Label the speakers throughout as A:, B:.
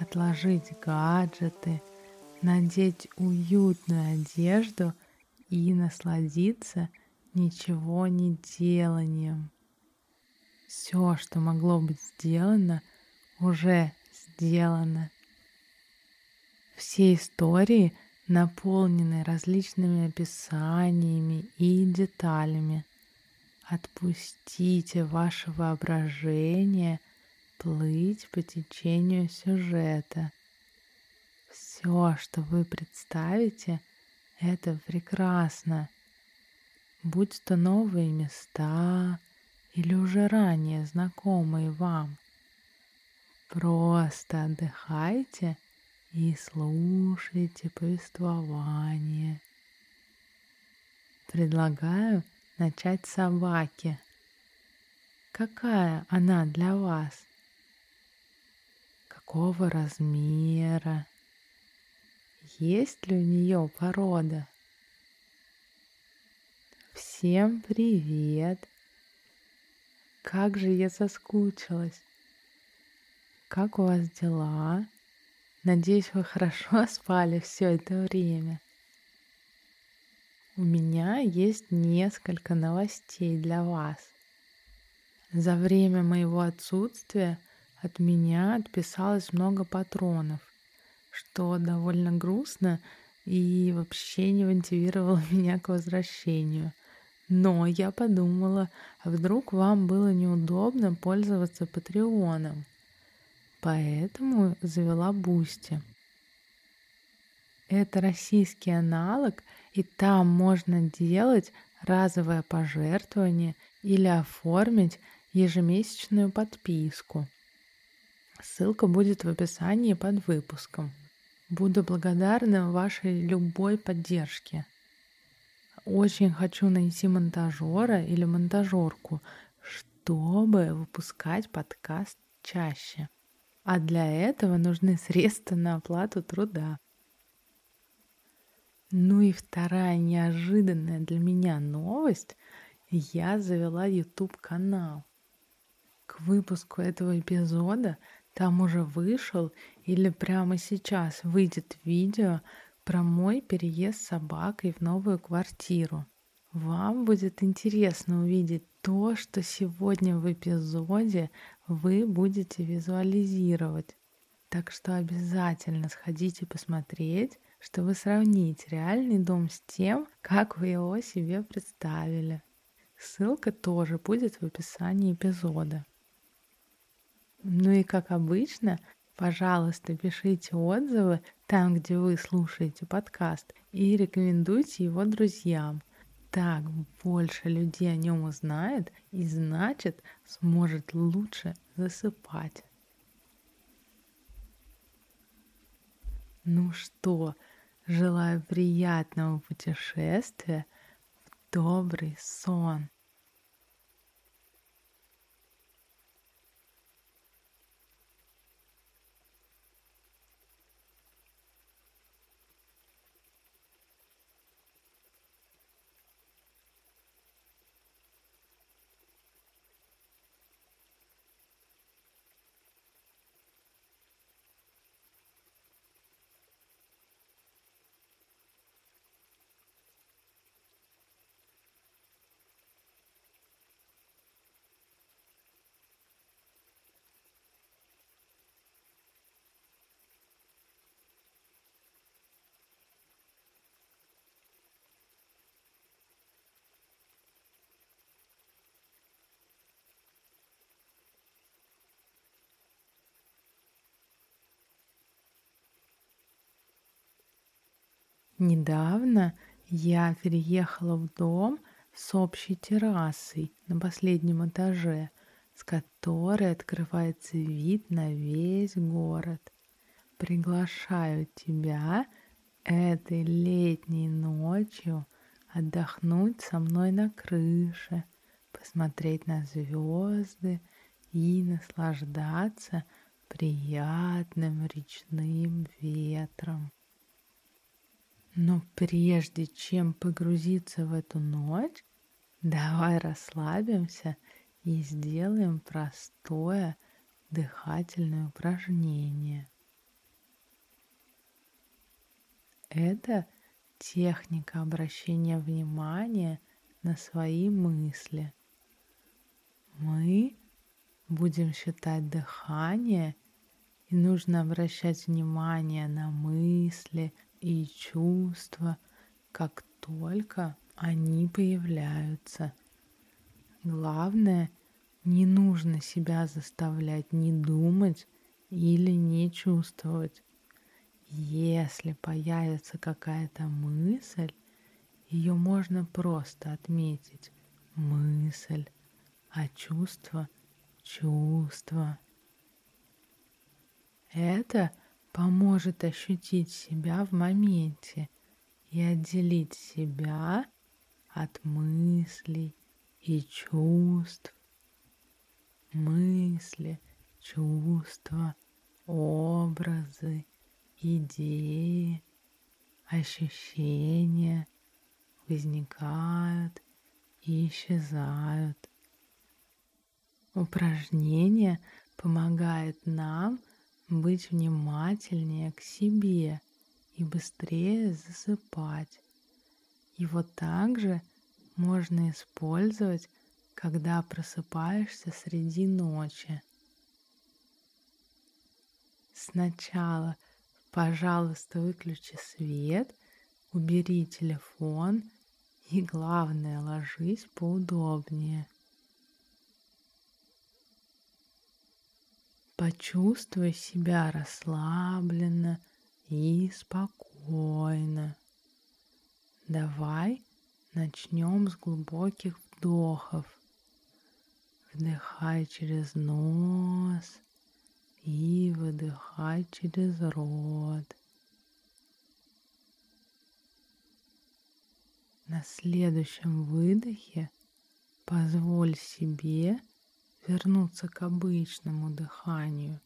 A: отложить гаджеты, надеть уютную одежду и насладиться ничего не деланием. Все, что могло быть сделано, уже сделано. Все истории наполнены различными описаниями и деталями. Отпустите ваше воображение – плыть по течению сюжета. Все, что вы представите, это прекрасно. Будь то новые места или уже ранее знакомые вам. Просто отдыхайте и слушайте повествование. Предлагаю начать с собаки. Какая она для вас? Какого размера, есть ли у нее порода. Всем привет! Как же я соскучилась! Как у вас дела? Надеюсь, вы хорошо спали все это время. У меня есть несколько новостей для вас. За время моего отсутствия – от меня отписалось много патронов, что довольно грустно и вообще не мотивировало меня к возвращению. Но я подумала, а вдруг вам было неудобно пользоваться Patreon ом. Поэтому завела Boosty. Это российский аналог, и там можно делать разовое пожертвование или оформить ежемесячную подписку. Ссылка будет в описании под выпуском. Буду благодарна вашей любой поддержке. Очень хочу найти монтажера или монтажерку, чтобы выпускать подкаст чаще. А для этого нужны средства на оплату труда. Ну и вторая неожиданная для меня новость. Я завела YouTube канал. К выпуску этого эпизода там уже вышел или прямо сейчас выйдет видео про мой переезд с собакой в новую квартиру. Вам будет интересно увидеть то, что сегодня в эпизоде вы будете визуализировать. Так что обязательно сходите посмотреть, чтобы сравнить реальный дом с тем, как вы его себе представили. Ссылка тоже будет в описании эпизода. Ну и как обычно, пожалуйста, пишите отзывы там, где вы слушаете подкаст, и рекомендуйте его друзьям. Так больше людей о нем узнает и значит сможет лучше засыпать. Ну что, желаю приятного путешествия в добрый сон. Недавно я переехала в дом с общей террасой на последнем этаже, с которой открывается вид на весь город. приглашаю тебя этой летней ночью отдохнуть со мной на крыше, посмотреть на звезды и наслаждаться приятным речным ветром. Но прежде чем погрузиться в эту ночь, давай расслабимся и сделаем простое дыхательное упражнение. Это техника обращения внимания на свои мысли. Мы будем считать дыхание, и нужно обращать внимание на мысли и чувства, как только они появляются. Главное, не нужно себя заставлять не думать или не чувствовать. Если появится какая-то мысль, ее можно просто отметить. Мысль, а чувство — чувство. Это поможет ощутить себя в моменте и отделить себя от мыслей и чувств. Мысли, чувства, образы, идеи, ощущения возникают и исчезают. Упражнение помогает нам быть внимательнее к себе и быстрее засыпать. Его также можно использовать, когда просыпаешься среди ночи. Сначала, пожалуйста, выключи свет, убери телефон и, главное, ложись поудобнее. Почувствуй себя расслабленно и спокойно. Давай начнем с глубоких вдохов. Вдыхай через нос и выдыхай через рот. На следующем выдохе позволь себе вернуться к обычному дыханию.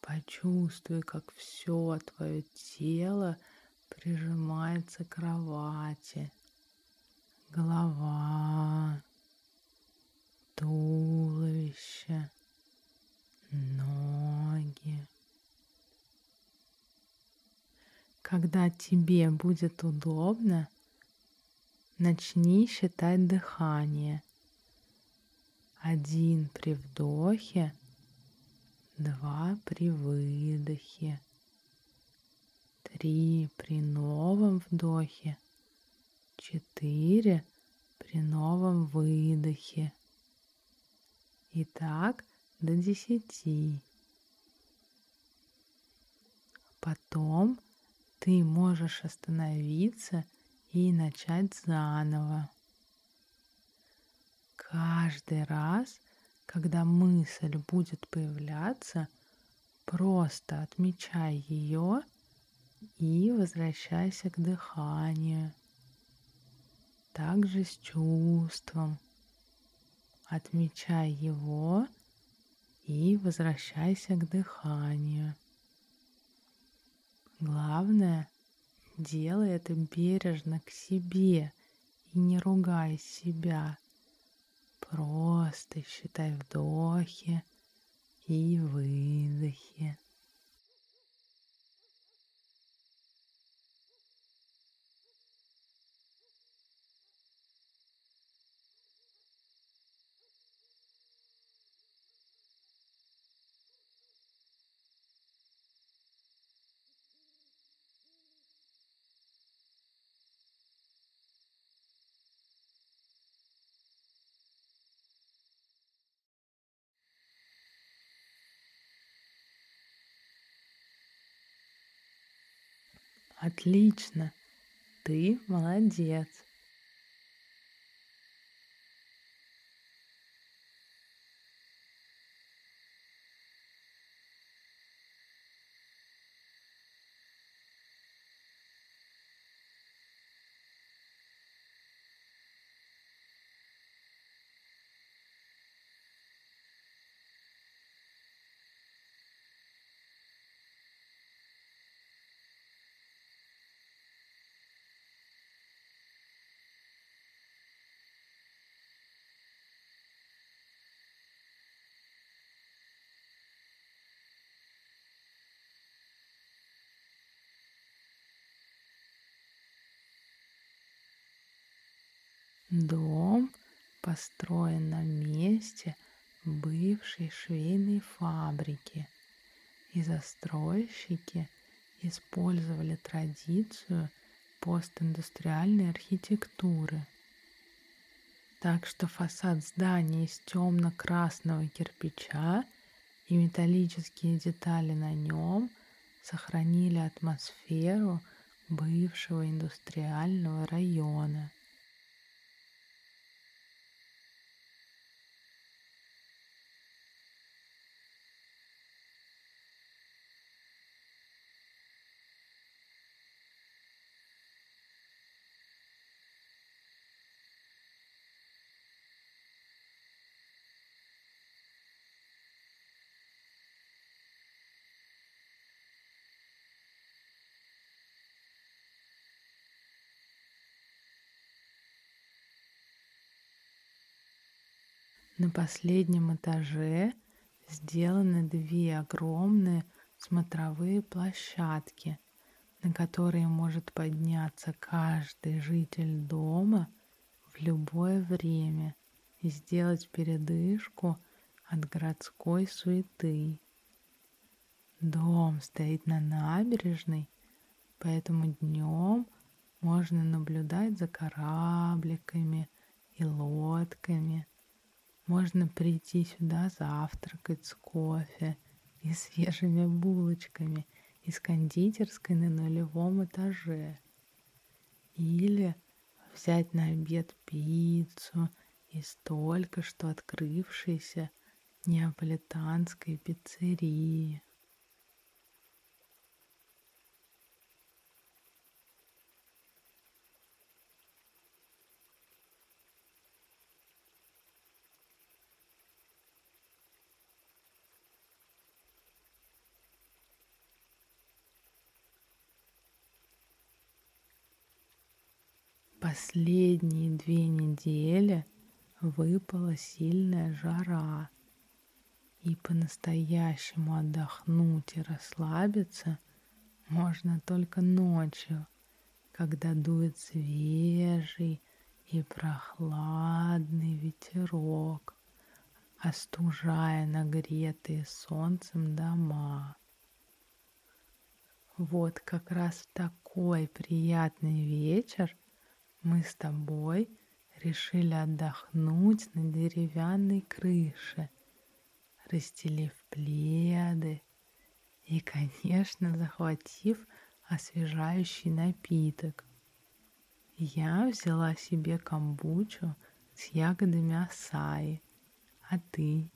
A: Почувствуй, как все твое тело прижимается к кровати. Голова, туловище, ноги. Когда тебе будет удобно, начни считать дыхание – один при вдохе, два при выдохе, три при новом вдохе, четыре при новом выдохе. И так до десяти. Потом ты можешь остановиться и начать заново. Каждый раз, когда мысль будет появляться, просто отмечай ее и возвращайся к дыханию. Также с чувством. Отмечай его и возвращайся к дыханию. Главное, делай это бережно к себе и не ругай себя. Просто считай вдохи и выдохи. Отлично. Ты молодец. Дом построен на месте бывшей швейной фабрики, и застройщики использовали традицию постиндустриальной архитектуры. Так что фасад здания из темно-красного кирпича и металлические детали на нем сохранили атмосферу бывшего индустриального района. На последнем этаже сделаны две огромные смотровые площадки, на которые может подняться каждый житель дома в любое время и сделать передышку от городской суеты. Дом стоит на набережной, поэтому днем можно наблюдать за корабликами и лодками – можно прийти сюда завтракать с кофе и свежими булочками из кондитерской на нулевом этаже. Или взять на обед пиццу из только что открывшейся неаполитанской пиццерии. Последние две недели выпала сильная жара, и по-настоящему отдохнуть и расслабиться можно только ночью, когда дует свежий и прохладный ветерок, остужая нагретые солнцем дома. Вот как раз в такой приятный вечер мы с тобой решили отдохнуть на деревянной крыше, расстелив пледы и, конечно, захватив освежающий напиток. Я взяла себе камбучу с ягодами асаи, а ты?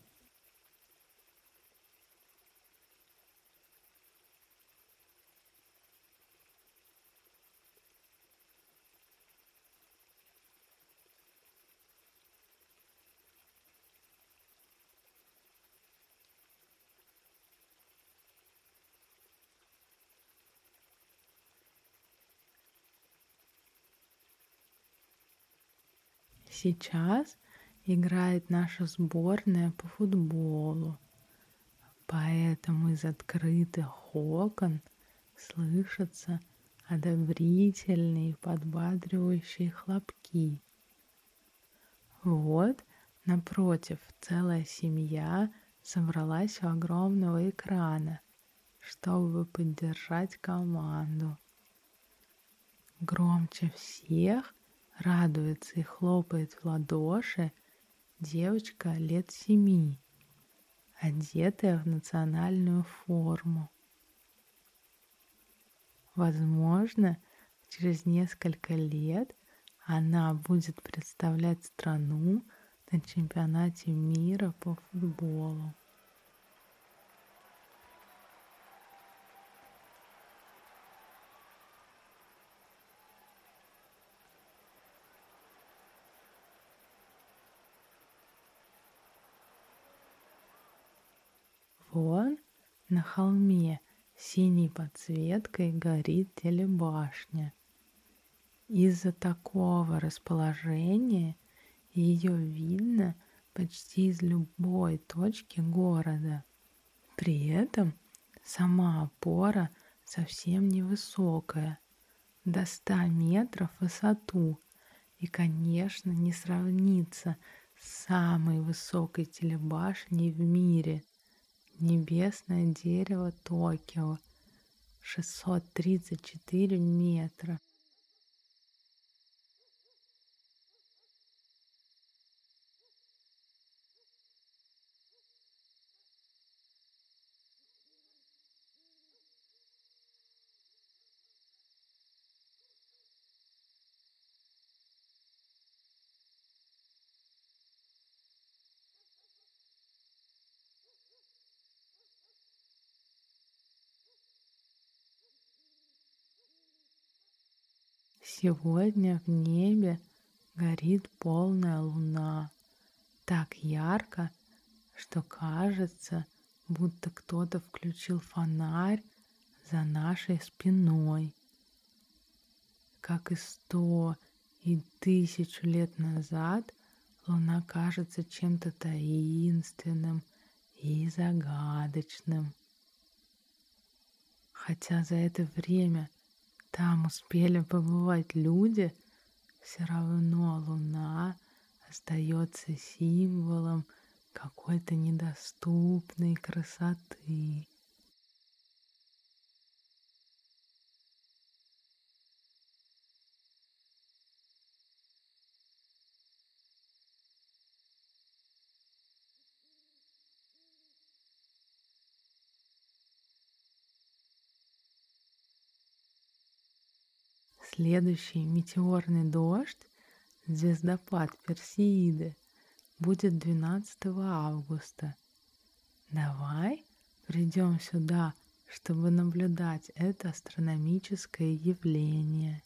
A: Сейчас играет наша сборная по футболу, поэтому из открытых окон слышатся одобрительные подбадривающие хлопки. Вот напротив целая семья собралась у огромного экрана, чтобы поддержать команду. Громче всех радуется и хлопает в ладоши девочка лет семи, одетая в национальную форму. Возможно, через несколько лет она будет представлять страну на чемпионате мира по футболу. Вон на холме синей подсветкой горит телебашня. Из-за такого расположения ее видно почти из любой точки города. При этом сама опора совсем невысокая, до 100 метров в высоту, И, конечно, не сравнится с самой высокой телебашней в мире — Небесное дерево Токио, 634 метра. Сегодня в небе горит полная луна, так ярко, что кажется, будто кто-то включил фонарь за нашей спиной. Как и сто и тысячу лет назад луна кажется чем-то таинственным и загадочным. Хотя за это время там успели побывать люди, все равно луна остается символом какой-то недоступной красоты. Следующий метеорный дождь, звездопад Персеиды, будет 12 августа. Давай придем сюда, чтобы наблюдать это астрономическое явление.